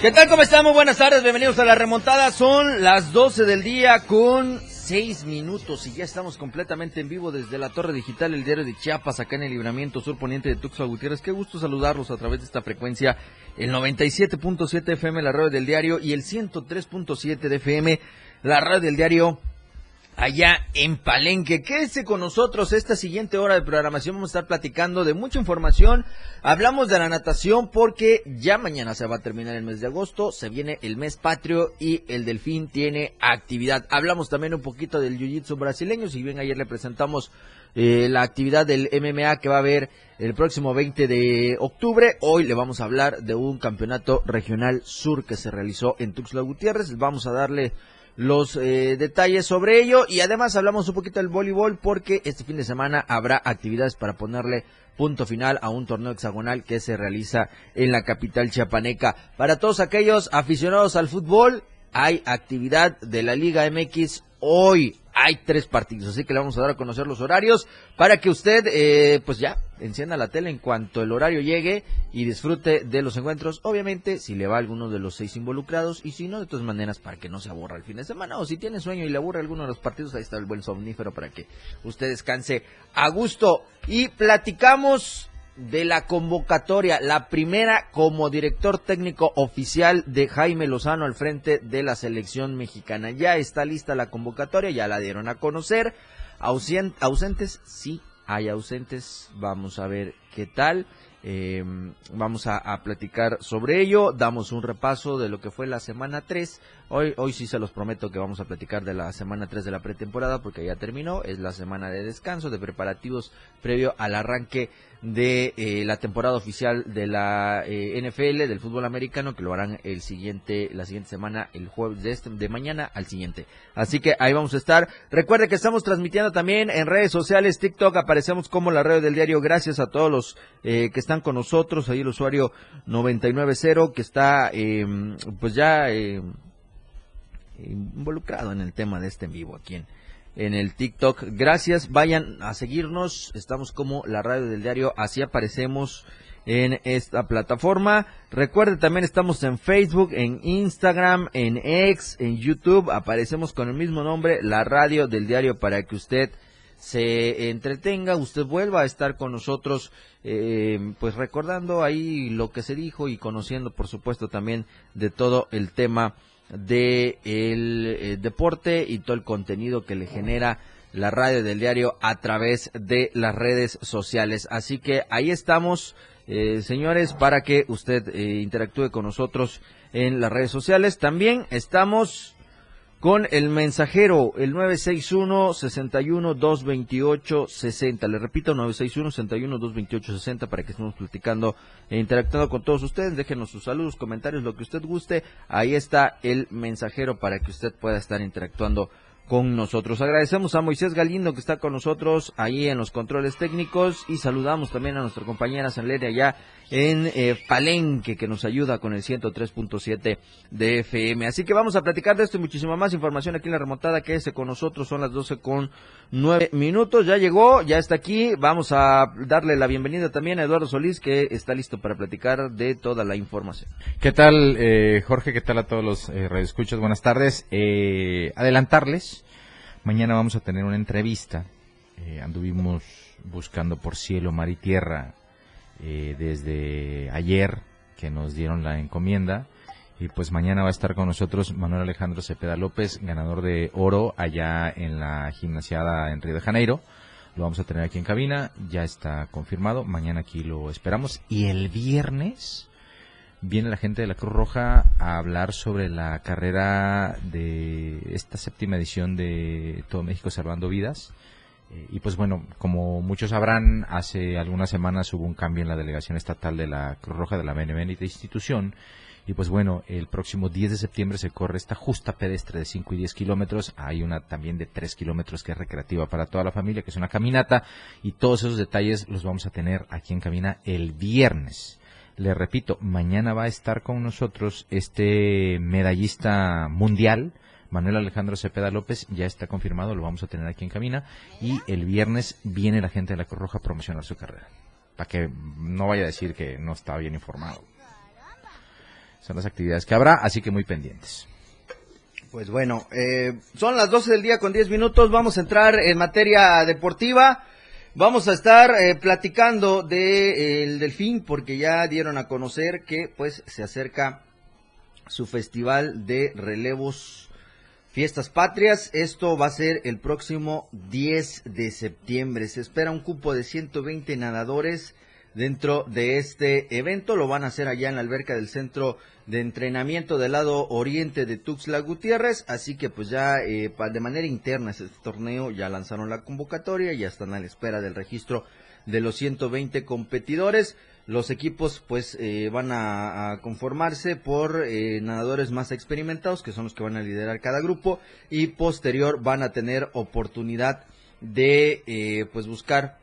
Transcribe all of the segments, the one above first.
¿Qué tal? ¿Cómo estamos? Buenas tardes, bienvenidos a la remontada. Son las 12 del día con 6 minutos y ya estamos completamente en vivo desde la Torre Digital, el diario de Chiapas, acá en el libramiento sur poniente de Tuxtla Gutiérrez. Qué gusto saludarlos a través de esta frecuencia, el 97.7 FM, la radio del diario, y el 103.7 de FM, la radio del diario allá en Palenque. Quédese con nosotros esta siguiente hora de programación. Vamos a estar platicando de mucha información. Hablamos de la natación porque ya mañana se va a terminar el mes de agosto. Se viene el mes patrio y el delfín tiene actividad. Hablamos también un poquito del jiu-jitsu brasileño. Si bien ayer le presentamos eh, la actividad del MMA que va a haber el próximo 20 de octubre. Hoy le vamos a hablar de un campeonato regional sur que se realizó en Tuxtla Gutiérrez. Vamos a darle los eh, detalles sobre ello y además hablamos un poquito del voleibol porque este fin de semana habrá actividades para ponerle punto final a un torneo hexagonal que se realiza en la capital chiapaneca. Para todos aquellos aficionados al fútbol, hay actividad de la Liga MX hoy hay tres partidos, así que le vamos a dar a conocer los horarios para que usted, eh, pues ya, encienda la tele en cuanto el horario llegue y disfrute de los encuentros. Obviamente, si le va a alguno de los seis involucrados y si no, de todas maneras, para que no se aburra el fin de semana o si tiene sueño y le aburre alguno de los partidos, ahí está el buen somnífero para que usted descanse a gusto. Y platicamos de la convocatoria, la primera como director técnico oficial de Jaime Lozano al frente de la selección mexicana. Ya está lista la convocatoria, ya la dieron a conocer. ausentes, sí, hay ausentes. Vamos a ver qué tal. Eh, vamos a, a, platicar sobre ello. Damos un repaso de lo que fue la semana 3. Hoy, hoy sí se los prometo que vamos a platicar de la semana 3 de la pretemporada porque ya terminó. Es la semana de descanso, de preparativos previo al arranque de eh, la temporada oficial de la eh, NFL del fútbol americano que lo harán el siguiente la siguiente semana el jueves de este de mañana al siguiente. Así que ahí vamos a estar. Recuerde que estamos transmitiendo también en redes sociales TikTok aparecemos como la red del diario. Gracias a todos los eh, que están con nosotros. Ahí el usuario 990 que está em, pues ya em, involucrado en el tema de este en vivo aquí en en el TikTok. Gracias, vayan a seguirnos. Estamos como la radio del diario, así aparecemos en esta plataforma. Recuerde también estamos en Facebook, en Instagram, en X, en YouTube. Aparecemos con el mismo nombre, la radio del diario, para que usted se entretenga, usted vuelva a estar con nosotros, eh, pues recordando ahí lo que se dijo y conociendo, por supuesto, también de todo el tema de el eh, deporte y todo el contenido que le genera la radio del diario a través de las redes sociales. Así que ahí estamos, eh, señores, para que usted eh, interactúe con nosotros en las redes sociales. También estamos con el mensajero, el 961-61-228-60. Le repito, 961-61-228-60 para que estemos platicando e interactuando con todos ustedes. Déjenos sus saludos, comentarios, lo que usted guste. Ahí está el mensajero para que usted pueda estar interactuando con nosotros. Agradecemos a Moisés Galindo que está con nosotros ahí en los controles técnicos y saludamos también a nuestra compañera Sanleria allá en eh, Palenque que nos ayuda con el 103.7 de FM. Así que vamos a platicar de esto y muchísima más información aquí en la remontada que es con nosotros. Son las 12 con 9 minutos. Ya llegó, ya está aquí. Vamos a darle la bienvenida también a Eduardo Solís que está listo para platicar de toda la información. ¿Qué tal, eh, Jorge? ¿Qué tal a todos los eh, radioescuchas? Buenas tardes. Eh, adelantarles, mañana vamos a tener una entrevista. Eh, anduvimos buscando por cielo, mar y tierra eh, desde ayer que nos dieron la encomienda. Y pues mañana va a estar con nosotros Manuel Alejandro Cepeda López, ganador de oro allá en la gimnasiada en Río de Janeiro. Lo vamos a tener aquí en cabina, ya está confirmado. Mañana aquí lo esperamos. Y el viernes viene la gente de la Cruz Roja a hablar sobre la carrera de esta séptima edición de Todo México Salvando Vidas. Eh, y pues bueno, como muchos sabrán, hace algunas semanas hubo un cambio en la delegación estatal de la Cruz Roja de la benemérita institución Y pues bueno, el próximo 10 de septiembre se corre esta justa pedestre de 5 y 10 kilómetros. Hay una también de 3 kilómetros que es recreativa para toda la familia, que es una caminata. Y todos esos detalles los vamos a tener aquí en Camina el viernes. Le repito, mañana va a estar con nosotros este medallista mundial, Manuel Alejandro Cepeda López, ya está confirmado, lo vamos a tener aquí en Camina. Y el viernes viene la gente de la Cruz Roja a promocionar su carrera. Para que no vaya a decir que no está bien informado. Son las actividades que habrá, así que muy pendientes. Pues bueno, eh, son las 12 del día con 10 minutos. Vamos a entrar en materia deportiva. Vamos a estar eh, platicando de eh, el Delfín porque ya dieron a conocer que pues se acerca su festival de relevos Fiestas Patrias. Esto va a ser el próximo 10 de septiembre. Se espera un cupo de 120 nadadores dentro de este evento. Lo van a hacer allá en la alberca del centro de entrenamiento del lado oriente de Tuxtla Gutiérrez. Así que pues ya eh, de manera interna este torneo ya lanzaron la convocatoria, ya están a la espera del registro de los 120 competidores. Los equipos pues eh, van a, conformarse por eh, nadadores más experimentados, que son los que van a liderar cada grupo, y posterior van a tener oportunidad de pues buscar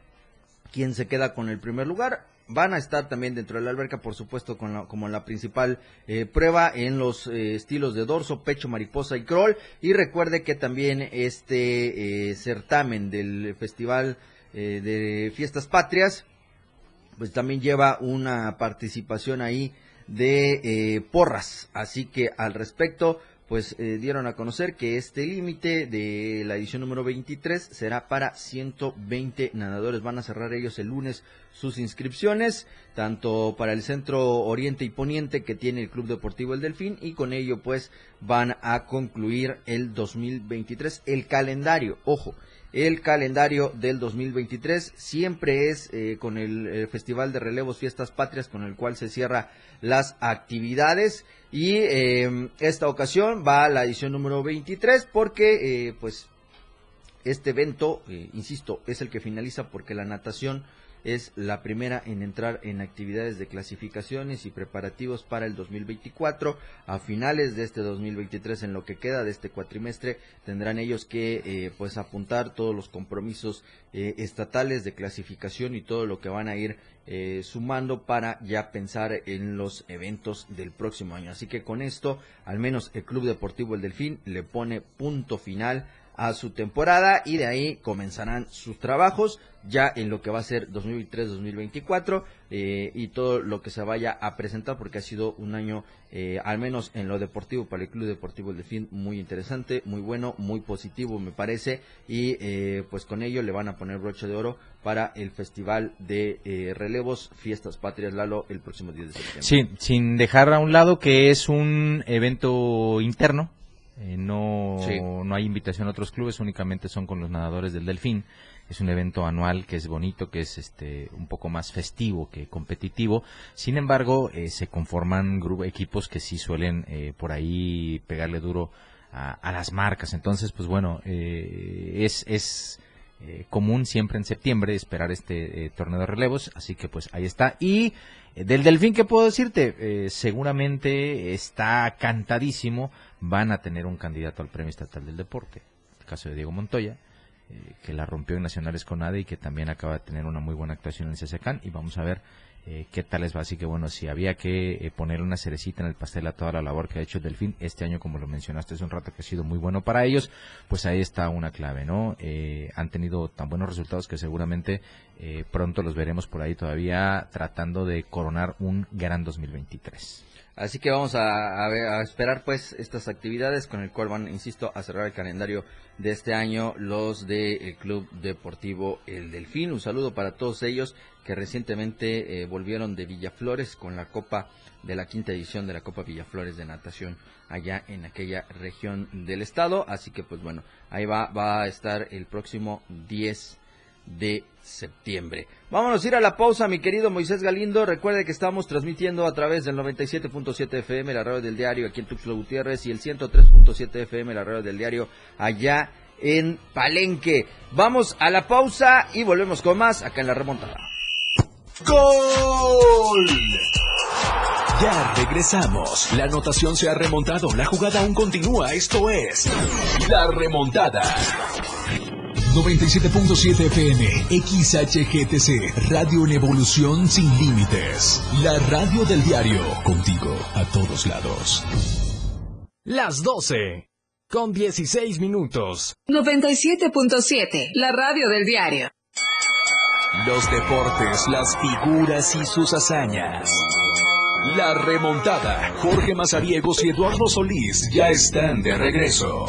quién se queda con el primer lugar. Van a estar también dentro de la alberca, por supuesto, con la, como la principal eh, prueba en los eh, estilos de dorso, pecho, mariposa y crawl. Y recuerde que también este eh, certamen del Festival de Fiestas Patrias, pues también lleva una participación ahí de porras. Así que al respecto, pues eh, dieron a conocer que este límite de la edición número 23 será para 120 nadadores. Van a cerrar ellos el lunes sus inscripciones, tanto para el centro Oriente y Poniente que tiene el Club Deportivo El Delfín y con ello pues van a concluir el 2023. El calendario, ojo, el calendario del 2023 siempre es eh, con el, el Festival de Relevos Fiestas Patrias con el cual se cierra las actividades. Y eh, esta ocasión va a la edición número 23 porque eh, pues este evento, eh, insisto, es el que finaliza porque la natación es la primera en entrar en actividades de clasificaciones y preparativos para el 2024. A finales de este 2023, en lo que queda de este cuatrimestre, tendrán ellos que eh, pues apuntar todos los compromisos eh, estatales de clasificación y todo lo que van a ir eh, sumando para ya pensar en los eventos del próximo año. Así que con esto, al menos el Club Deportivo El Delfín le pone punto final a su temporada y de ahí comenzarán sus trabajos ya en lo que va a ser 2023-2024 eh, y todo lo que se vaya a presentar porque ha sido un año eh, al menos en lo deportivo para el Club Deportivo El Delfín muy interesante, muy bueno, muy positivo me parece y eh, pues con ello le van a poner broche de oro para el Festival de Relevos Fiestas Patrias Lalo el próximo 10 de septiembre. Sin dejar a un lado que es un evento interno eh, no, no hay invitación a otros clubes, únicamente son con los nadadores del Delfín. Es un evento anual que es bonito, que es este un poco más festivo que competitivo. Sin embargo, eh, se conforman equipos que sí suelen eh, por ahí pegarle duro a, las marcas. Entonces, pues bueno, es, es común siempre en septiembre esperar este torneo de relevos. Así que pues ahí está. Y del Delfín, ¿qué puedo decirte? seguramente está cantadísimo van a tener un candidato al Premio Estatal del Deporte, el caso de Diego Montoya, eh, que la rompió en Nacionales con ADE y que también acaba de tener una muy buena actuación en el y vamos a ver eh, qué tal les va. Así que bueno, si había que eh, poner una cerecita en el pastel a toda la labor que ha hecho el Delfín este año, como lo mencionaste hace un rato, que ha sido muy bueno para ellos, pues ahí está una clave, ¿no? han tenido tan buenos resultados que seguramente pronto los veremos por ahí todavía tratando de coronar un gran 2023. Así que vamos a, esperar pues estas actividades con el cual van, insisto, a cerrar el calendario de este año los del Club Deportivo El Delfín. Un saludo para todos ellos que recientemente eh, volvieron de Villaflores con la Copa de la quinta edición de la Copa Villaflores de natación allá en aquella región del estado. Así que pues bueno, ahí va, va a estar el próximo 10 de septiembre. Vámonos a ir a la pausa, mi querido Moisés Galindo. Recuerde que estamos transmitiendo a través del 97.7 FM, la radio del diario aquí en Tuxtla Gutiérrez, y el 103.7 FM, la radio del diario allá en Palenque. Vamos a la pausa y volvemos con más acá en la remontada. ¡Gol! Ya regresamos. La anotación se ha remontado. La jugada aún continúa. Esto es La Remontada. 97.7 FM, XHGTC, Radio en Evolución Sin Límites. La radio del diario, contigo a todos lados. Las 12, con 16 minutos. 97.7, la radio del diario. Los deportes, las figuras y sus hazañas. La remontada. Jorge Mazariegos y Eduardo Solís ya están de regreso.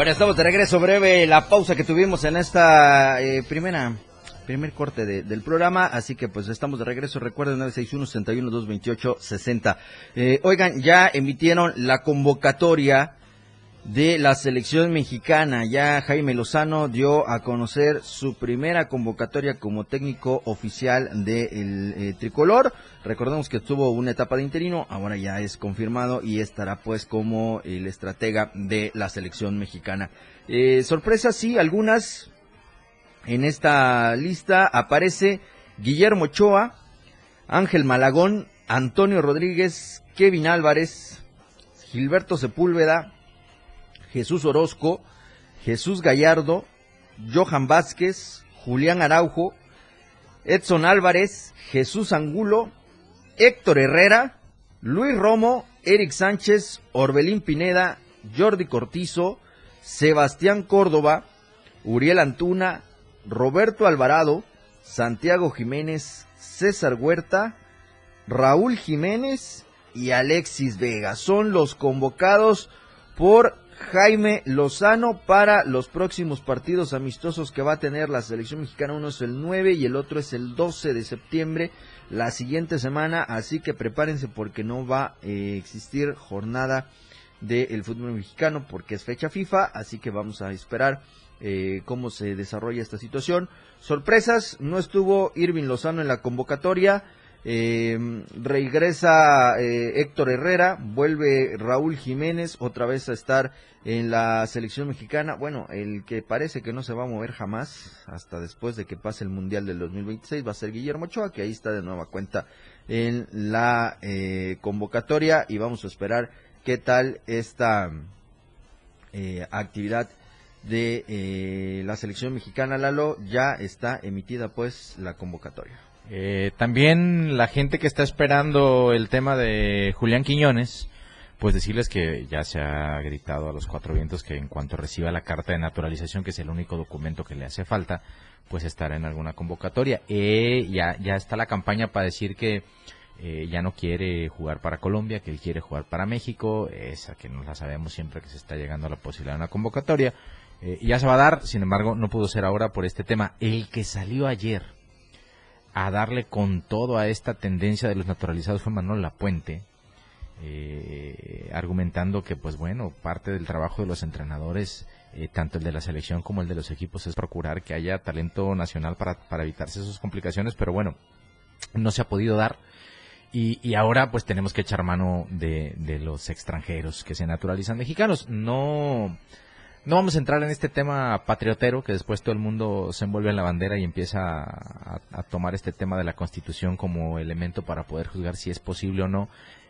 Bueno, estamos de regreso breve, la pausa que tuvimos en esta eh, primera primer corte del programa, así que pues estamos de regreso, recuerden 961 61 228 60. oigan, ya emitieron la convocatoria de la selección mexicana. Ya Jaime Lozano dio a conocer su primera convocatoria como técnico oficial del eh, tricolor. Recordemos que tuvo una etapa de interino, ahora ya es confirmado y estará pues como el estratega de la selección mexicana. Eh, sorpresas, sí, algunas. En esta lista aparece Guillermo Ochoa, Ángel Malagón, Antonio Rodríguez, Kevin Álvarez, Gilberto Sepúlveda, Jesús Orozco, Jesús Gallardo, Johan Vázquez, Julián Araujo, Edson Álvarez, Jesús Angulo, Héctor Herrera, Luis Romo, Eric Sánchez, Orbelín Pineda, Jordi Cortizo, Sebastián Córdoba, Uriel Antuna, Roberto Alvarado, Santiago Jiménez, César Huerta, Raúl Jiménez y Alexis Vega. Son los convocados por Jaime Lozano para los próximos partidos amistosos que va a tener la selección mexicana. Uno es el 9 y el otro es el 12 de septiembre, la siguiente semana. Así que prepárense porque no va a eh, existir jornada del fútbol mexicano porque es fecha FIFA. Así que vamos a esperar eh, cómo se desarrolla esta situación. Sorpresas, no estuvo Irving Lozano en la convocatoria. Eh, regresa Héctor Herrera, vuelve Raúl Jiménez otra vez a estar en la selección mexicana. Bueno, el que parece que no se va a mover jamás hasta después de que pase el Mundial del 2026 va a ser Guillermo Ochoa, que ahí está de nueva cuenta en la eh, convocatoria y vamos a esperar qué tal esta eh, actividad de eh, la selección mexicana. Lalo, ya está emitida pues la convocatoria. Eh, también la gente que está esperando el tema de Julián Quiñones, pues decirles que ya se ha gritado a los cuatro vientos que en cuanto reciba la carta de naturalización, que es el único documento que le hace falta, pues estará en alguna convocatoria. Eh, ya, ya está la campaña para decir que eh, ya no quiere jugar para Colombia, que él quiere jugar para México, esa que no la sabemos siempre que se está llegando a la posibilidad de una convocatoria. Eh, ya se va a dar, sin embargo, no pudo ser ahora por este tema. El que salió ayer a darle con todo a esta tendencia de los naturalizados fue Manuel Lapuente, eh, argumentando que, pues bueno, parte del trabajo de los entrenadores, eh, tanto el de la selección como el de los equipos, es procurar que haya talento nacional para, para evitarse esas complicaciones, pero bueno, no se ha podido dar. Y, y ahora pues tenemos que echar mano de, de los extranjeros que se naturalizan mexicanos. No, no vamos a entrar en este tema patriotero, que después todo el mundo se envuelve en la bandera y empieza a, tomar este tema de la Constitución como elemento para poder juzgar si es posible o no.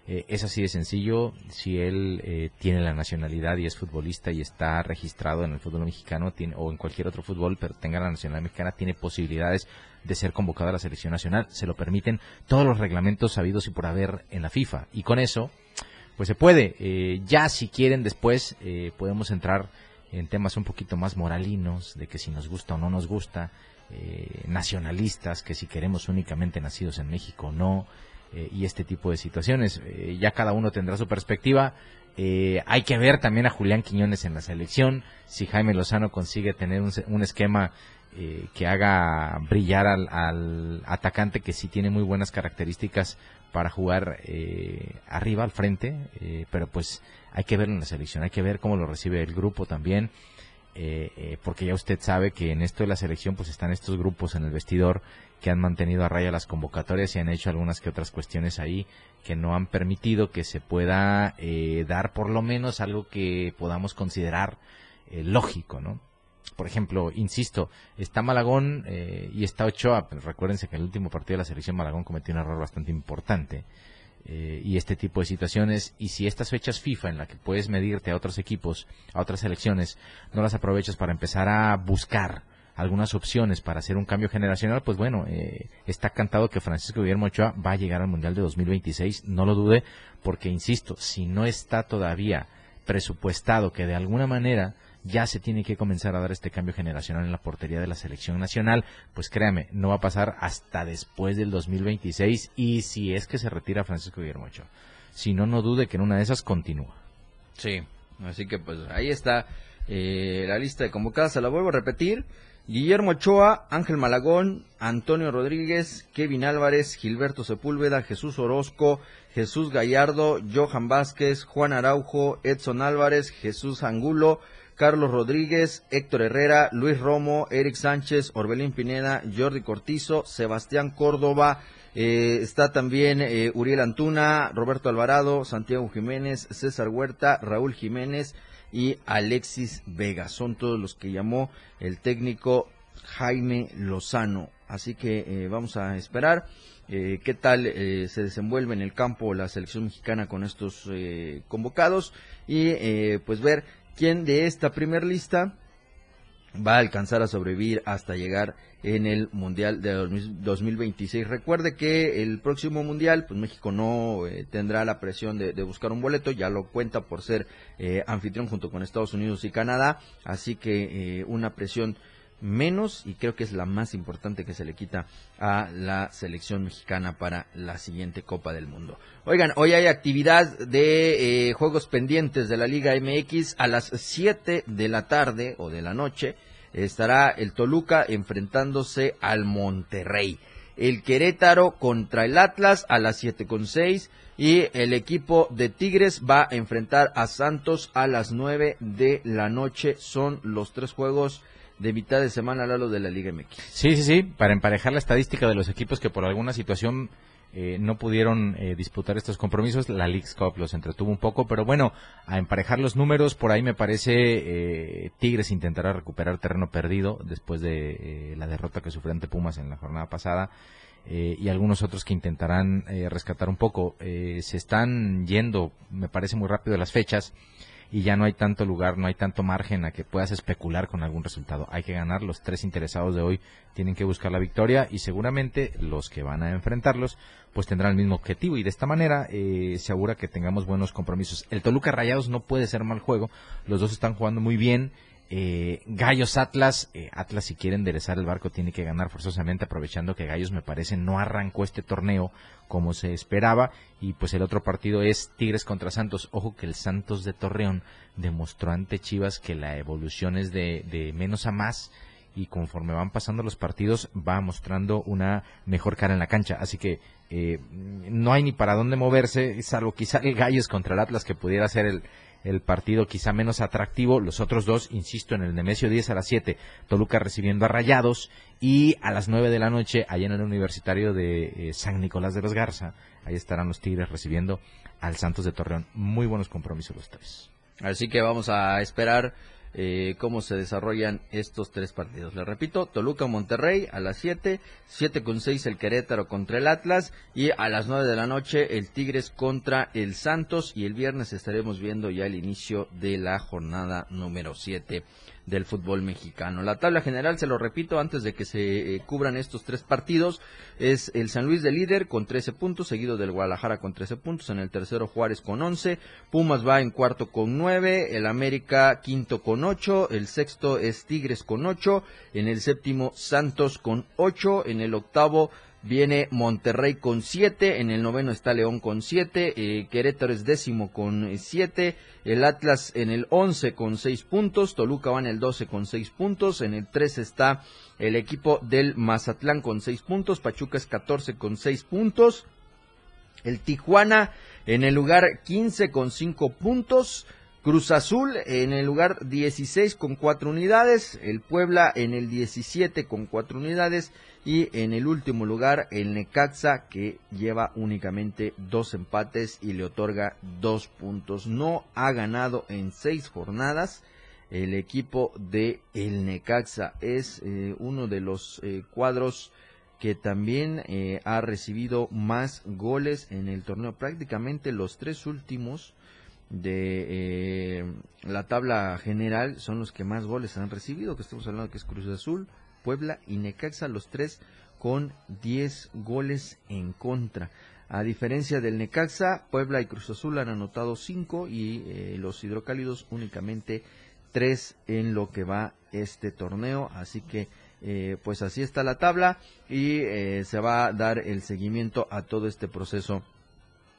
Eh, es así de sencillo. Si él eh, tiene la nacionalidad y es futbolista y está registrado en el fútbol mexicano tiene, o en cualquier otro fútbol, pero tenga la nacionalidad mexicana, tiene posibilidades de ser convocado a la selección nacional. Se lo permiten todos los reglamentos sabidos y por haber en la FIFA. Y con eso, pues se puede. Eh, ya si quieren después, podemos entrar en temas un poquito más moralinos, de que si nos gusta o no nos gusta, eh, nacionalistas, que si queremos únicamente nacidos en México o no, eh, y este tipo de situaciones. Eh, ya cada uno tendrá su perspectiva. Hay que ver también a Julián Quiñones en la selección, si Jaime Lozano consigue tener un, un esquema que haga brillar al, al, atacante que sí tiene muy buenas características para jugar arriba, al frente, pero pues hay que verlo en la selección, hay que ver cómo lo recibe el grupo también. porque ya usted sabe que en esto de la selección pues están estos grupos en el vestidor que han mantenido a raya las convocatorias y han hecho algunas que otras cuestiones ahí que no han permitido que se pueda eh, dar por lo menos algo que podamos considerar eh, lógico, ¿no? Por ejemplo, insisto, está Malagón eh, y está Ochoa. Pero recuérdense que en el último partido de la selección Malagón cometió un error bastante importante. Y este tipo de situaciones. Y si estas fechas FIFA en las que puedes medirte a otros equipos, a otras selecciones, no las aprovechas para empezar a buscar algunas opciones para hacer un cambio generacional, pues bueno, eh, está cantado que Francisco Guillermo Ochoa va a llegar al Mundial de 2026, no lo dude, porque insisto, si no está todavía presupuestado que de alguna manera ya se tiene que comenzar a dar este cambio generacional en la portería de la selección nacional, pues créame, no va a pasar hasta después del 2026 y si es que se retira Francisco Guillermo Ochoa. Si no, no dude que en una de esas continúa. Sí, así que pues ahí está eh, la lista de convocadas, se la vuelvo a repetir. Guillermo Ochoa, Ángel Malagón, Antonio Rodríguez, Kevin Álvarez, Gilberto Sepúlveda, Jesús Orozco, Jesús Gallardo, Johan Vázquez, Juan Araujo, Edson Álvarez, Jesús Angulo, Carlos Rodríguez, Héctor Herrera, Luis Romo, Eric Sánchez, Orbelín Pineda, Jordi Cortizo, Sebastián Córdoba, eh, está también eh, Uriel Antuna, Roberto Alvarado, Santiago Jiménez, César Huerta, Raúl Jiménez, y Alexis Vega. Son todos los que llamó el técnico Jaime Lozano. Así que eh, vamos a esperar qué tal se desenvuelve en el campo la selección mexicana con estos convocados y pues ver quién de esta primer lista va a alcanzar a sobrevivir hasta llegar en el Mundial de 2026. Recuerde que el próximo Mundial, pues México no eh, tendrá la presión de, buscar un boleto, ya lo cuenta por ser eh, anfitrión junto con Estados Unidos y Canadá, así que eh, una presión menos y creo que es la más importante que se le quita a la selección mexicana para la siguiente Copa del Mundo. Oigan, hoy hay actividad de juegos pendientes de la Liga MX a las 7 de la tarde o de la noche estará el Toluca enfrentándose al Monterrey. El Querétaro contra el Atlas a las siete con seis y el equipo de Tigres va a enfrentar a Santos a las nueve de la noche. Son los tres juegos de mitad de semana a lo de la Liga MX. Sí, sí, sí, para emparejar la estadística de los equipos que por alguna situación eh, no pudieron eh, disputar estos compromisos. La League's Cup los entretuvo un poco, pero bueno, a emparejar los números, por ahí me parece eh, Tigres intentará recuperar terreno perdido después de la derrota que sufrió ante Pumas en la jornada pasada. y algunos otros que intentarán rescatar un poco. se están yendo, me parece muy rápido las fechas y ya no hay tanto lugar, no hay tanto margen a que puedas especular con algún resultado. Hay que ganar, los tres interesados de hoy tienen que buscar la victoria y seguramente los que van a enfrentarlos pues tendrán el mismo objetivo y de esta manera eh, se asegura que tengamos buenos compromisos. El Toluca Rayados no puede ser mal juego, los dos están jugando muy bien eh, Gallos Atlas, eh, Atlas si quiere enderezar el barco tiene que ganar forzosamente aprovechando que Gallos me parece no arrancó este torneo como se esperaba y pues el otro partido es Tigres contra Santos. Ojo que el Santos de Torreón demostró ante Chivas que la evolución es de, de menos a más y conforme van pasando los partidos va mostrando una mejor cara en la cancha. Así que eh, no hay ni para dónde moverse, salvo quizá el Gallos contra el Atlas que pudiera ser el, el partido quizá menos atractivo. Los otros dos, insisto, en el Nemesio 10 a las 7, Toluca recibiendo a Rayados y a las 9 de la noche, allá en el Universitario de eh, San Nicolás de los Garza, ahí estarán los Tigres recibiendo al Santos de Torreón. Muy buenos compromisos los tres. Así que vamos a esperar eh, cómo se desarrollan estos tres partidos. Le repito, Toluca Monterrey a las 7, 7 con 6 el Querétaro contra el Atlas y a las 9 de la noche el Tigres contra el Santos y el viernes estaremos viendo ya el inicio de la jornada número 7 del fútbol mexicano. La tabla general, se lo repito, antes de que se eh, cubran estos tres partidos, es el San Luis de líder con 13 puntos, seguido del Guadalajara con 13 puntos, en el tercero Juárez con 11, Pumas va en cuarto con 9, el América quinto con 8, el sexto es Tigres con 8, en el séptimo Santos con 8, en el octavo viene Monterrey con 7, en el noveno está León con 7, eh, Querétaro es décimo con 7, el Atlas en el 11 con 6 puntos, Toluca va en el 12 con 6 puntos, en el 13 está el equipo del Mazatlán con 6 puntos, Pachuca es 14 con 6 puntos, el Tijuana en el lugar 15 con 5 puntos, Cruz Azul en el lugar 16 con 4 unidades, el Puebla en el 17 con 4 unidades y en el último lugar el Necaxa que lleva únicamente dos empates y le otorga dos puntos. No ha ganado en seis jornadas. El equipo de el Necaxa es eh, uno de los eh, cuadros que también eh, ha recibido más goles en el torneo. Prácticamente los tres últimos de la tabla general son los que más goles han recibido, que estamos hablando que es Cruz Azul, Puebla y Necaxa, los tres con 10 goles en contra. A diferencia del Necaxa, Puebla y Cruz Azul han anotado 5 y eh, los hidrocálidos únicamente 3 en lo que va este torneo. Así que, eh, pues así está la tabla y eh, se va a dar el seguimiento a todo este proceso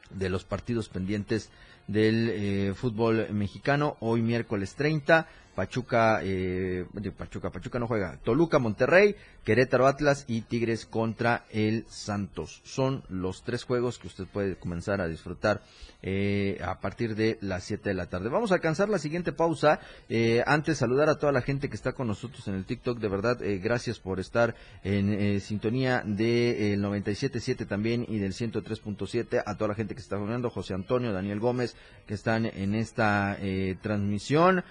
de los partidos pendientes del fútbol mexicano. Hoy miércoles 30 Pachuca, eh, Pachuca, Pachuca no juega, Toluca, Monterrey, Querétaro, Atlas y Tigres contra el Santos. Son los tres juegos que usted puede comenzar a disfrutar eh, a partir de las 7 de la tarde. Vamos a alcanzar la siguiente pausa. Eh, antes saludar a toda la gente que está con nosotros en el TikTok. De verdad, eh, gracias por estar en eh, sintonía del de, 97.7 también y del 103.7. A toda la gente que está jugando, José Antonio, Daniel Gómez, que están en esta transmisión.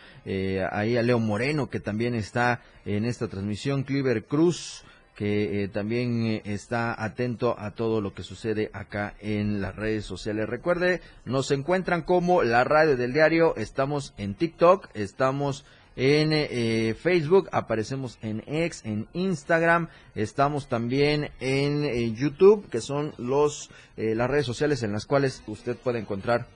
Ahí a Leo Moreno, que también está en esta transmisión. Cliver Cruz que eh, también eh, está atento a todo lo que sucede acá en las redes sociales. Recuerde, nos encuentran como la radio del diario, estamos en TikTok, estamos en eh, Facebook, aparecemos en X, en Instagram, estamos también en YouTube, que son los las redes sociales en las cuales usted puede encontrar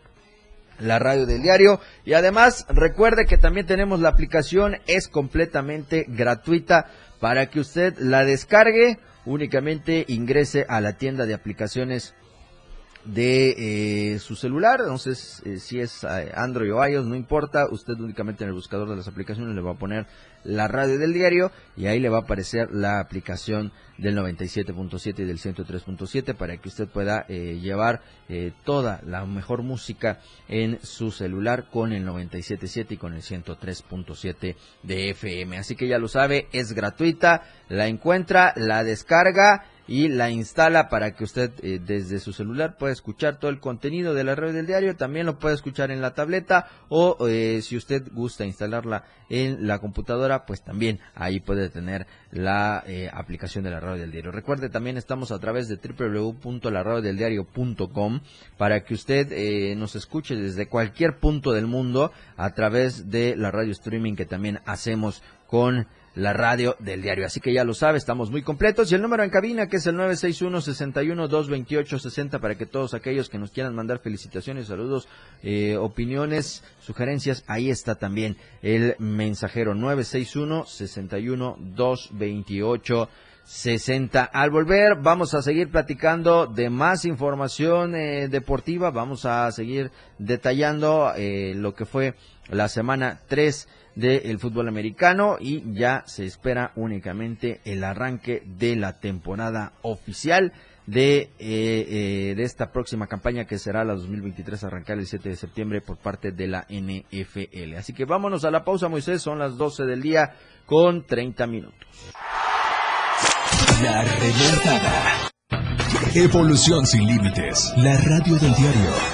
la radio del diario. Y además, recuerde que también tenemos la aplicación, es completamente gratuita para que usted la descargue. Únicamente ingrese a la tienda de aplicaciones de eh, su celular, entonces eh, si es eh, Android o iOS, no importa, usted únicamente en el buscador de las aplicaciones le va a poner la radio del diario y ahí le va a aparecer la aplicación del 97.7 y del 103.7 para que usted pueda llevar toda la mejor música en su celular con el 97.7 y con el 103.7 de FM. Así que ya lo sabe, es gratuita, la encuentra, la descarga y la instala para que usted eh, desde su celular pueda escuchar todo el contenido de la radio del diario. También lo puede escuchar en la tableta o eh, si usted gusta instalarla en la computadora, pues también ahí puede tener la eh, aplicación de la radio del diario. Recuerde, también estamos a través de www.laradiodeldiario.com para que usted nos escuche desde cualquier punto del mundo a través de la radio streaming que también hacemos con la radio del diario. Así que ya lo sabe, estamos muy completos. Y el número en cabina, que es el 961-61-228-60, para que todos aquellos que nos quieran mandar felicitaciones, saludos, eh, opiniones, sugerencias, ahí está también el mensajero 961-61-228. 60. Al volver vamos a seguir platicando de más información eh, deportiva, vamos a seguir detallando eh, lo que fue la semana 3 del fútbol americano y ya se espera únicamente el arranque de la temporada oficial de, eh, eh, de esta próxima campaña que será la 2023 arrancar el 7 de septiembre por parte de la NFL. Así que vámonos a la pausa, Moisés, son las 12 del día con 30 minutos. La remontada. Evolución sin límites. La radio del diario.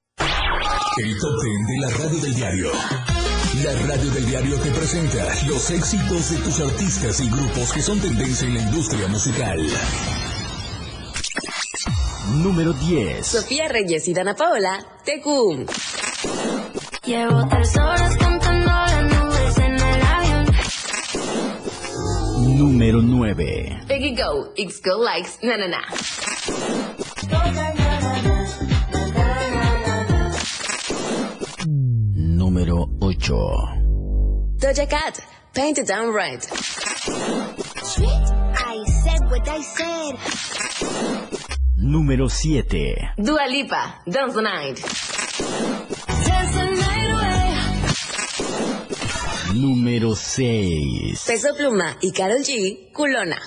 El top ten de la radio del diario. La radio del diario te presenta los éxitos de tus artistas y grupos que son tendencia en la industria musical. Número 10. Sofía Reyes y Dana Paola, Tecum. Llevo tres horas contando las nubes en el avión. Número 9. Peggy Go, X Go Likes, na na na. Número 8. Doja Cat, Paint It Down Right. I said what I said. Número 7. Dua Lipa, Dance the Night. Dance the night away. Número 6. Peso Pluma y Karol G, Culona.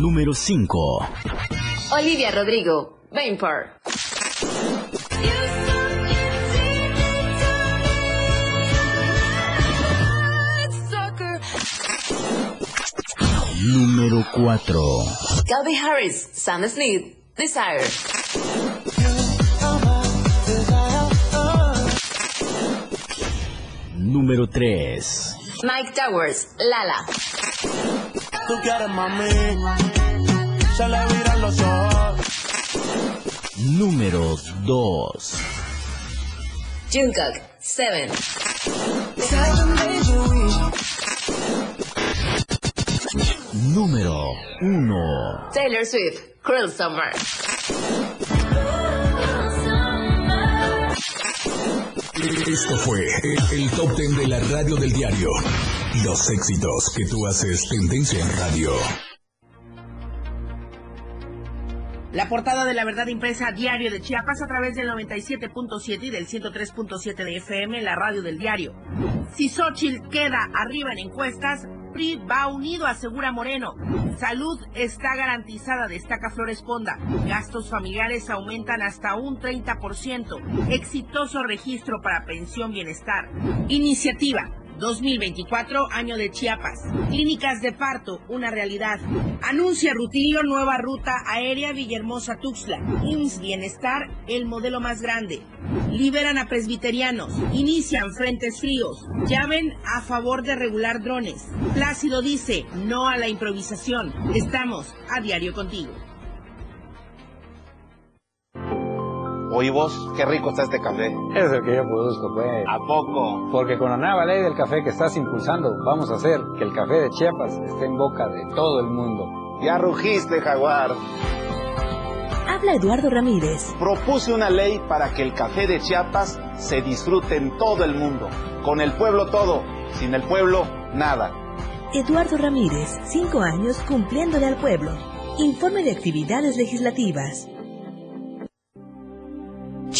Número 5. Olivia Rodrigo, Sucker. Número 4. Calvin Harris, Sam Smith, Desire. Número 3. Mike Towers, Lala. Tú quieres mami, se le viran los ojos. Número 2. Jungkook, Seven. Número 1. Taylor Swift, Cruel Summer. Esto fue el, el top ten de la radio del diario. Los éxitos que tú haces tendencia en radio. La portada de la verdad impresa diario de Chiapas a través del 97.7 y del 103.7 de FM, la radio del diario. Si Xochitl queda arriba en encuestas, PRI va unido, asegura Moreno. Salud está garantizada, destaca Flores Ponda. Gastos familiares aumentan hasta un 30%. Exitoso registro para pensión bienestar. Iniciativa. 2024, año de Chiapas. Clínicas de parto, una realidad. Anuncia Rutilio nueva ruta aérea Villahermosa Tuxtla. IMSS Bienestar, el modelo más grande. Liberan a presbiterianos. Inician frentes fríos. Llaven a favor de regular drones. Plácido dice, no a la improvisación. Estamos a diario contigo. Oye vos, qué rico está este café. Es el que yo produzco, pues. ¿A poco? Porque con la nueva ley del café que estás impulsando, vamos a hacer que el café de Chiapas esté en boca de todo el mundo. Ya rugiste, jaguar. Habla Eduardo Ramírez. Propuse una ley para que el café de Chiapas se disfrute en todo el mundo. Con el pueblo todo, sin el pueblo nada. Eduardo Ramírez, cinco años cumpliéndole al pueblo. Informe de actividades legislativas.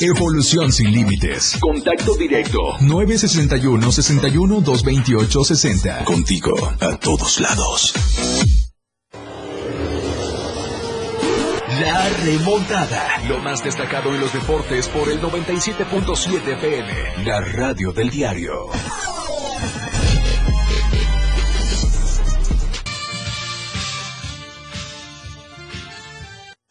Evolución sin límites. Contacto directo. 961-61-228-60. Contigo a todos lados. La remontada. Lo más destacado en los deportes por el 97.7 FM. La radio del diario.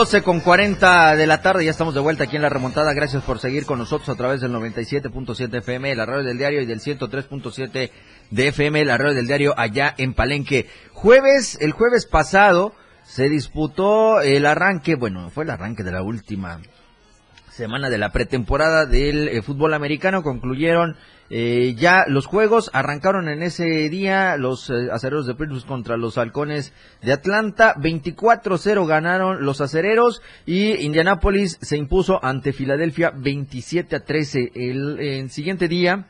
12 con 40 de la tarde, ya estamos de vuelta aquí en la remontada. Gracias por seguir con nosotros a través del 97.7 FM, la radio del diario, y del 103.7 de FM, la radio del diario, allá en Palenque. Jueves, el jueves pasado se disputó el arranque, bueno, fue el arranque de la última semana de la pretemporada del eh, fútbol americano. Concluyeron eh, ya los juegos, arrancaron en ese día los eh, acereros de Pittsburgh contra los halcones de Atlanta. 24-0 ganaron los acereros y Indianapolis se impuso ante Filadelfia 27-13. El, el siguiente día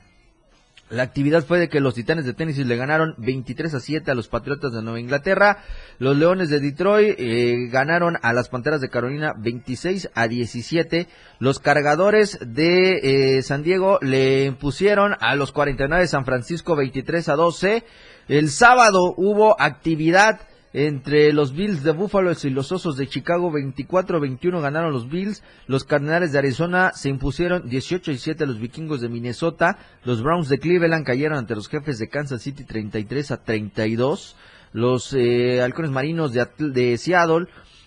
la actividad fue de que los Titanes de Tennessee le ganaron 23 a 7 a los Patriotas de Nueva Inglaterra. Los Leones de Detroit eh, ganaron a las Panteras de Carolina 26 a 17. Los Cargadores de eh, San Diego le impusieron a los 49 de San Francisco 23 a 12. El sábado hubo actividad entre los Bills de Buffalo y los Osos de Chicago 24-21 ganaron los Bills, los Cardenales de Arizona se impusieron 18-7 a los Vikingos de Minnesota, los Browns de Cleveland cayeron ante los Jefes de Kansas City 33 a 32, los eh, Halcones Marinos de, Atl- de Seattle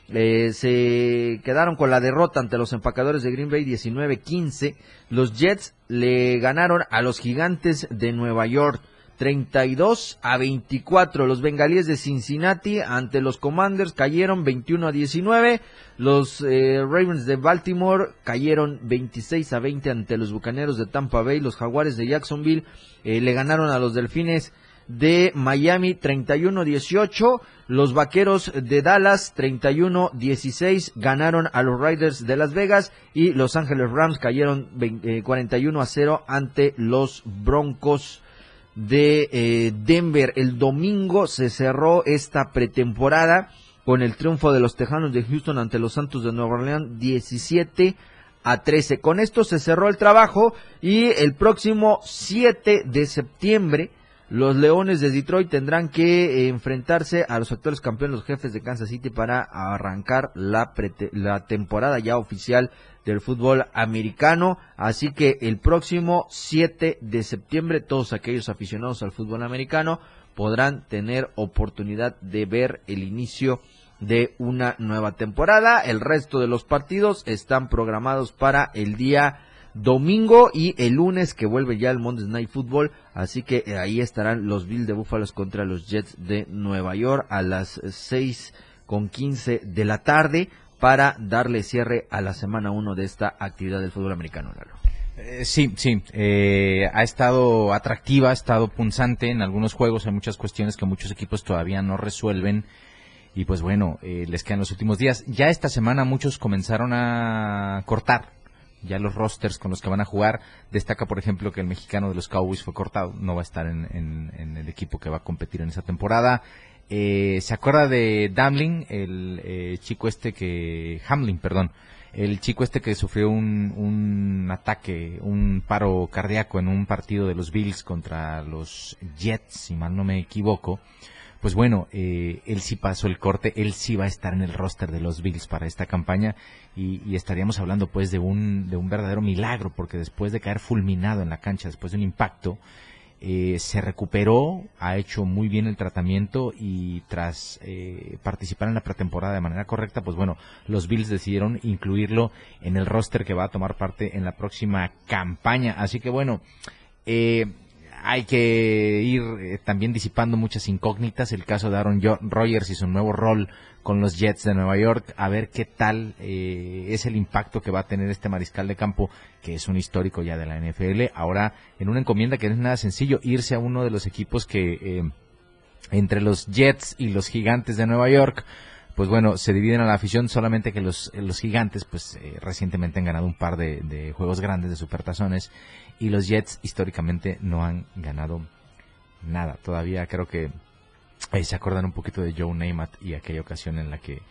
eh, se quedaron con la derrota ante los empacadores de Green Bay 19-15, los Jets le ganaron a los Gigantes de Nueva York 32 a 24. Los bengalíes de Cincinnati ante los Commanders cayeron 21 a 19. Los eh, Ravens de Baltimore cayeron 26 a 20 ante los Bucaneros de Tampa Bay. Los Jaguares de Jacksonville eh, le ganaron a los Delfines de Miami 31 a 18. Los Vaqueros de Dallas 31 a 16 ganaron a los Riders de Las Vegas y Los Ángeles Rams cayeron 20, eh, 41 a 0 ante los Broncos de eh, Denver. El domingo se cerró esta pretemporada con el triunfo de los Tejanos de Houston ante los Santos de Nueva Orleans 17 a 13. Con esto se cerró el trabajo y el próximo 7 de septiembre los Leones de Detroit tendrán que eh, enfrentarse a los actuales campeones, los jefes de Kansas City, para arrancar la, la temporada ya oficial del fútbol americano. Así que el próximo 7 de septiembre, todos aquellos aficionados al fútbol americano podrán tener oportunidad de ver el inicio de una nueva temporada. El resto de los partidos están programados para el día domingo y el lunes que vuelve ya el Monday Night Football. Así que eh, ahí estarán los Bills de Búfalos contra los Jets de Nueva York a las 6 con 15 de la tarde para darle cierre a la semana 1 de esta actividad del fútbol americano. Eh, sí, sí, eh, ha estado atractiva, ha estado punzante en algunos juegos, hay muchas cuestiones que muchos equipos todavía no resuelven y pues bueno, eh, les quedan los últimos días. Ya esta semana muchos comenzaron a cortar ya los rosters con los que van a jugar. Destaca, por ejemplo, que el mexicano de los Cowboys fue cortado, no va a estar en, el equipo que va a competir en esa temporada. Eh, ¿Se acuerda de Damling, el eh, chico este que... Hamlin, perdón. El chico este que sufrió un, un ataque, un paro cardíaco en un partido de los Bills contra los Jets, si mal no me equivoco. Pues bueno, eh, él sí pasó el corte, él sí va a estar en el roster de los Bills para esta campaña y, y estaríamos hablando pues de un, de un verdadero milagro porque después de caer fulminado en la cancha, después de un impacto, eh, se recuperó, ha hecho muy bien el tratamiento y tras eh, participar en la pretemporada de manera correcta, pues bueno, los Bills decidieron incluirlo en el roster que va a tomar parte en la próxima campaña. Así que bueno, eh, hay que ir eh, también disipando muchas incógnitas. El caso de Aaron Rodgers y su nuevo rol con los Jets de Nueva York. A ver qué tal eh, es el impacto que va a tener este mariscal de campo, que es un histórico ya de la NFL. Ahora, en una encomienda que no es nada sencillo, irse a uno de los equipos que eh, entre los Jets y los Gigantes de Nueva York, pues bueno, se dividen a la afición, solamente que los, los Gigantes, pues eh, recientemente han ganado un par de, juegos grandes de supertazones y los Jets históricamente no han ganado nada. Todavía creo que eh, se acordan un poquito de Joe Namath y aquella ocasión en la que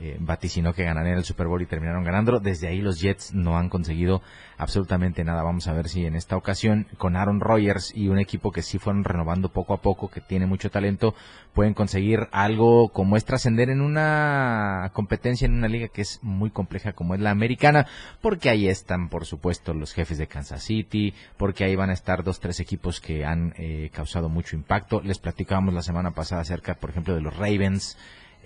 eh, vaticinó que ganarían el Super Bowl y terminaron ganándolo. Desde ahí los Jets no han conseguido absolutamente nada. Vamos a ver si en esta ocasión con Aaron Rodgers y un equipo que sí fueron renovando poco a poco, que tiene mucho talento, pueden conseguir algo como es trascender en una competencia, en una liga que es muy compleja como es la americana, porque ahí están, por supuesto, los jefes de Kansas City, porque ahí van a estar dos, tres equipos que han eh, causado mucho impacto. Les platicábamos la semana pasada acerca, por ejemplo, de los Ravens,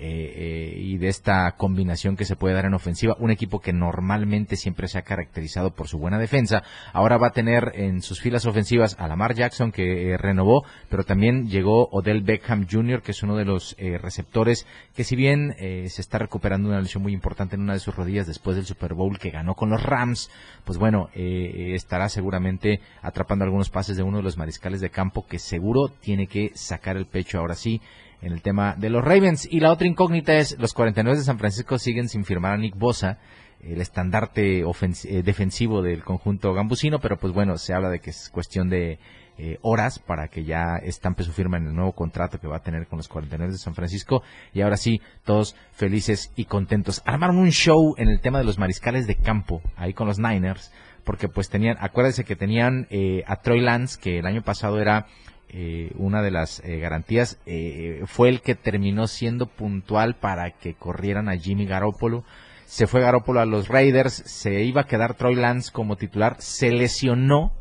eh, eh, y de esta combinación que se puede dar en ofensiva. Un equipo que normalmente siempre se ha caracterizado por su buena defensa, ahora va a tener en sus filas ofensivas a Lamar Jackson que eh, renovó, pero también llegó Odell Beckham Jr., que es uno de los receptores que si bien se está recuperando una lesión muy importante en una de sus rodillas después del Super Bowl que ganó con los Rams, pues bueno, estará seguramente atrapando algunos pases de uno de los mariscales de campo que seguro tiene que sacar el pecho ahora sí en el tema de los Ravens. Y la otra incógnita es, los 49 de San Francisco siguen sin firmar a Nick Bosa, el estandarte eh, defensivo del conjunto gambusino, pero pues bueno, se habla de que es cuestión de eh, horas para que ya estampe su firma en el nuevo contrato que va a tener con los 49 de San Francisco. Y ahora sí, todos felices y contentos. Armaron un show en el tema de los mariscales de campo, ahí con los Niners, porque pues tenían, acuérdense que tenían eh, a Troy Lance, que el año pasado era eh, una de las eh, garantías, eh, fue el que terminó siendo puntual para que corrieran a Jimmy Garoppolo. Se fue Garoppolo a los Raiders, se iba a quedar Troy Lance como titular, se lesionó.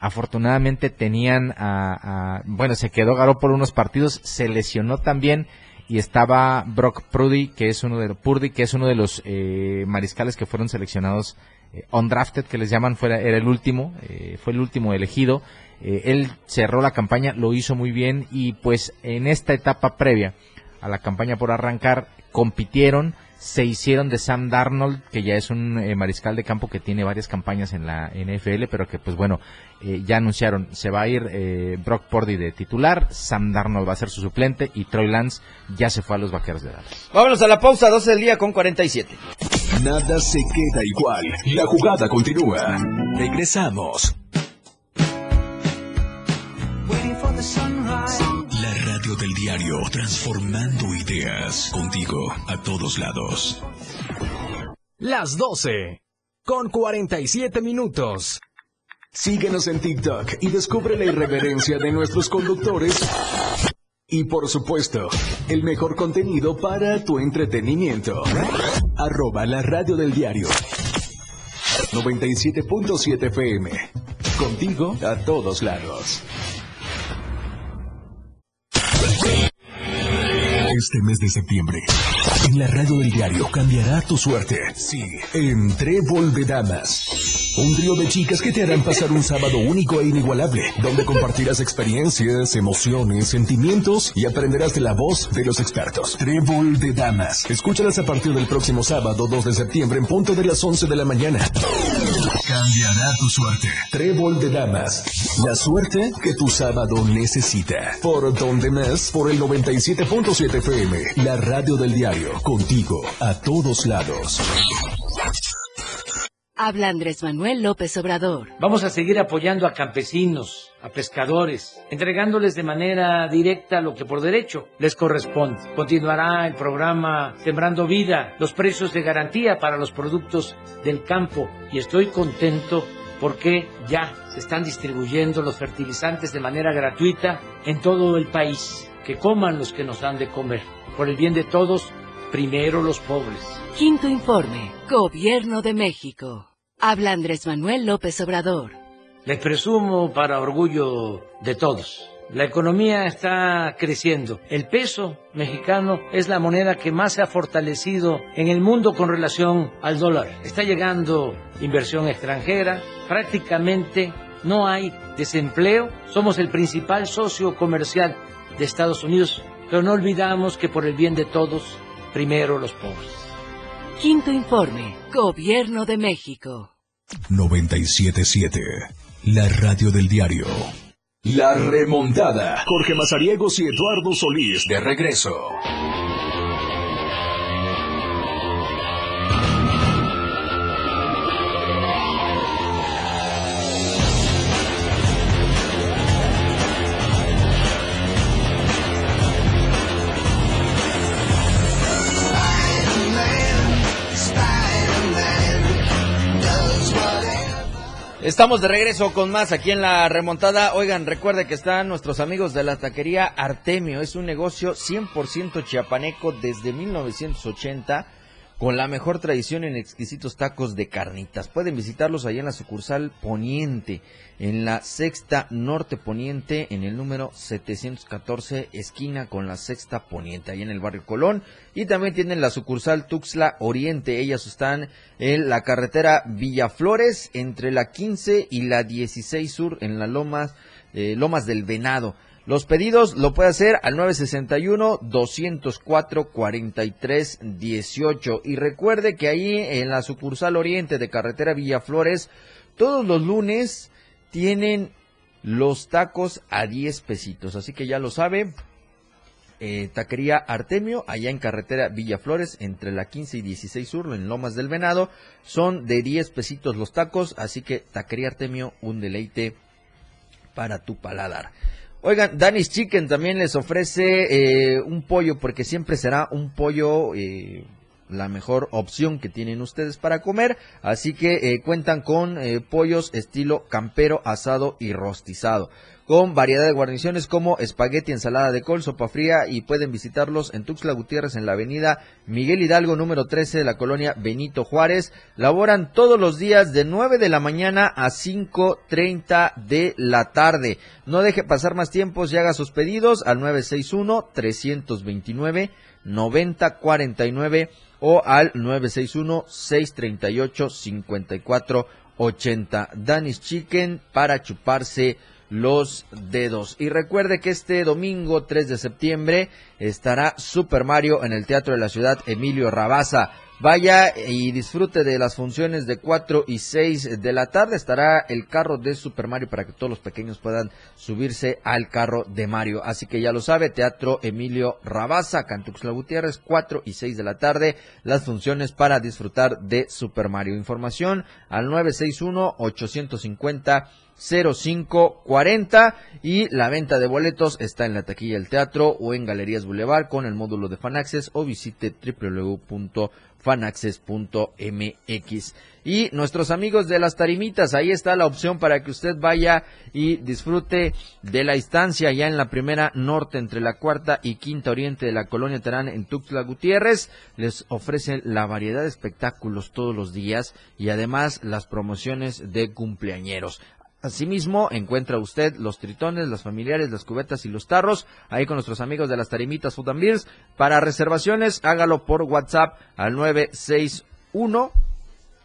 Afortunadamente tenían a, bueno, se quedó Garoppolo unos partidos, se lesionó también y estaba Brock Purdy, que es uno de Purdy, que es uno de los mariscales que fueron seleccionados undrafted, que les llaman, fuera, era el último, fue el último elegido eh, él cerró la campaña, lo hizo muy bien y pues en esta etapa previa a la campaña por arrancar compitieron, se hicieron de Sam Darnold, que ya es un eh, mariscal de campo que tiene varias campañas en la NFL, pero que pues bueno, eh, ya anunciaron, se va a ir Brock Purdy de titular, Sam Darnold va a ser su suplente y Troy Lance ya se fue a los Vaqueros de Dallas. Vámonos a la pausa, 12 del día con 47. Nada se queda igual, la jugada continúa. Regresamos. Del diario, transformando ideas contigo a todos lados. Las 12, con 47 minutos. Síguenos en TikTok y descubre la irreverencia de nuestros conductores. Y por supuesto, el mejor contenido para tu entretenimiento. Arroba la radio del diario. 97.7 FM. Contigo a todos lados. Este mes de septiembre, en la radio del diario cambiará tu suerte. Sí, en Trébol de Damas. Un trío de chicas que te harán pasar un sábado único e inigualable, donde compartirás experiencias, emociones, sentimientos y aprenderás de la voz de los expertos. Trébol de Damas. Escúchalas a partir del próximo sábado 2 de septiembre en punto de las 11 de la mañana. Cambiará tu suerte. Trébol de Damas. La suerte que tu sábado necesita. Por donde más, por el 97.7 FM. La radio del diario. Contigo, a todos lados. Habla Andrés Manuel López Obrador. Vamos a seguir apoyando a campesinos, a pescadores, entregándoles de manera directa lo que por derecho les corresponde. Continuará el programa Sembrando Vida, los precios de garantía para los productos del campo y estoy contento porque ya se están distribuyendo los fertilizantes de manera gratuita en todo el país. Que coman los que nos dan de comer. Por el bien de todos, primero los pobres. Quinto informe, Gobierno de México. Habla Andrés Manuel López Obrador. Les presumo para orgullo de todos. La economía está creciendo. El peso mexicano es la moneda que más se ha fortalecido en el mundo con relación al dólar. Está llegando inversión extranjera. Prácticamente no hay desempleo. Somos el principal socio comercial de Estados Unidos. Pero no olvidamos que por el bien de todos, primero los pobres. Quinto informe, Gobierno de México. 977, la radio del diario. La remontada. Jorge Mazariegos y Eduardo Solís de regreso. Estamos de regreso con más aquí en la remontada. Oigan, recuerde que están nuestros amigos de la taquería Artemio. Es un negocio 100% chiapaneco desde 1980 con la mejor tradición en exquisitos tacos de carnitas. Pueden visitarlos allá en la sucursal Poniente, en la sexta norte Poniente, en el número 714, esquina con la sexta Poniente, ahí en el barrio Colón. Y también tienen la sucursal Tuxtla Oriente. Ellas están en la carretera Villaflores, entre la 15 y la 16 sur, en la Lomas, eh, Lomas del Venado. Los pedidos lo puede hacer al 961-204-4318. Y recuerde que ahí en la sucursal oriente de Carretera Villaflores, todos los lunes tienen los tacos a 10 pesitos. Así que ya lo sabe. Eh, taquería Artemio, allá en carretera Villaflores, entre la 15 y 16 sur, en Lomas del Venado, son de 10 pesitos los tacos, así que taquería Artemio, un deleite para tu paladar. Oigan, Danis Chicken también les ofrece eh, un pollo porque siempre será un pollo eh, la mejor opción que tienen ustedes para comer. Así que eh, cuentan con pollos estilo campero, asado y rostizado con variedad de guarniciones como espagueti, ensalada de col, sopa fría y pueden visitarlos en Tuxtla Gutiérrez en la avenida Miguel Hidalgo número 13 de la colonia Benito Juárez. Laboran todos los días de 9 de la mañana a 5.30 de la tarde. No deje pasar más tiempos y haga sus pedidos al 961 329 9049 o al 961 638 5480. Danis Chicken para chuparse los dedos. Y recuerde que este domingo 3 de septiembre estará Super Mario en el Teatro de la Ciudad Emilio Rabaza. Vaya y disfrute de las funciones de 4 y 6 de la tarde. Estará el carro de Super Mario para que todos los pequeños puedan subirse al carro de Mario. Así que ya lo sabe, Teatro Emilio Rabaza, Cantuxla Gutiérrez, 4 y 6 de la tarde. Las funciones para disfrutar de Super Mario. Información al 961 850 0540 y la venta de boletos está en la taquilla del teatro o en Galerías Boulevard con el módulo de Fanaccess o visite www.fanaccess.mx. Y nuestros amigos de las tarimitas, ahí está la opción para que usted vaya y disfrute de la instancia ya en la primera norte entre la cuarta y quinta oriente de la colonia Terán en Tuxtla Gutiérrez. Les ofrecen la variedad de espectáculos todos los días y además las promociones de cumpleañeros. Asimismo, encuentra usted los tritones, las familiares, las cubetas y los tarros ahí con nuestros amigos de las Tarimitas Food and Beers. Para reservaciones, hágalo por WhatsApp al 961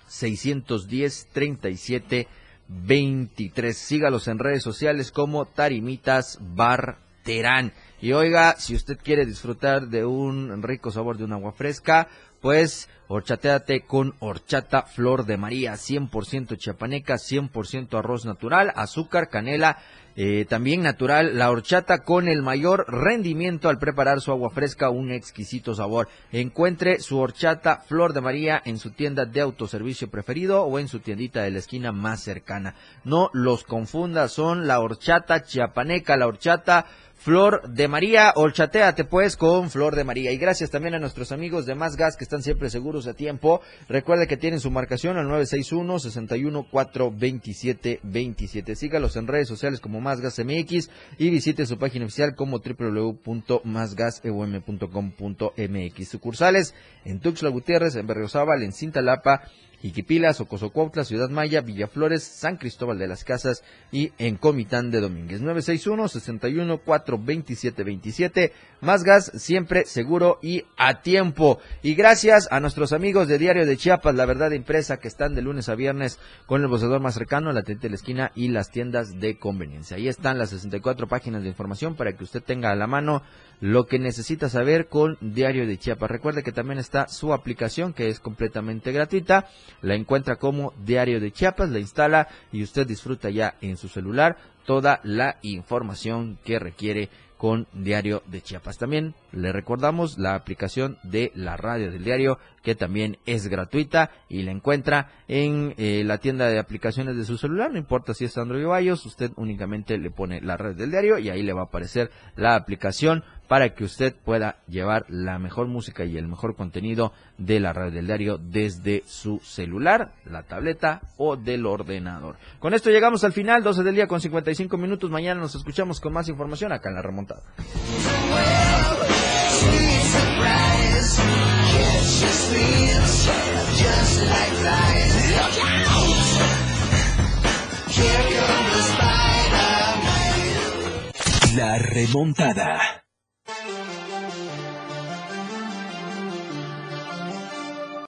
610 37 23. Sígalos en redes sociales como Tarimitas Bar Terán. Y oiga, si usted quiere disfrutar de un rico sabor de un agua fresca, pues horchateate con horchata flor de María, 100% chiapaneca, 100% arroz natural, azúcar, canela, eh, también natural, la horchata con el mayor rendimiento al preparar su agua fresca, un exquisito sabor. Encuentre su horchata Flor de María en su tienda de autoservicio preferido o en su tiendita de la esquina más cercana. No los confunda, son la horchata chiapaneca, la horchata Flor de María, horchateate pues con Flor de María. Y gracias también a nuestros amigos de Más Gas que están siempre seguros a tiempo. Recuerde que tienen su marcación al 961 61 427 27. Sígalos en redes sociales como Más Gas MX y visite su página oficial como www.másgaseum.com.mx. Sucursales en Tuxtla Gutiérrez, en Berriozábal, en Cintalapa Iquipilas, Ocosocuautla, Ciudad Maya, Villaflores, San Cristóbal de las Casas y en Comitán de Domínguez. 961-61-427-27. Más gas, siempre seguro y a tiempo. Y gracias a nuestros amigos de Diario de Chiapas, La Verdad Impresa, que están de lunes a viernes con el boceador más cercano, la tienda de la esquina y las tiendas de conveniencia. Ahí están las 64 páginas de información para que usted tenga a la mano lo que necesita saber con Diario de Chiapas. Recuerde que también está su aplicación que es completamente gratuita. La encuentra como Diario de Chiapas, la instala y usted disfruta ya en su celular toda la información que requiere con Diario de Chiapas. También le recordamos la aplicación de la radio del diario que también es gratuita y la encuentra en eh, la tienda de aplicaciones de su celular, no importa si es Android o iOS, usted únicamente le pone la red del diario y ahí le va a aparecer la aplicación para que usted pueda llevar la mejor música y el mejor contenido de la red del diario desde su celular, la tableta o del ordenador. Con esto llegamos al final, 12 del día con 55 minutos. Mañana nos escuchamos con más información acá en la remontada. La remontada.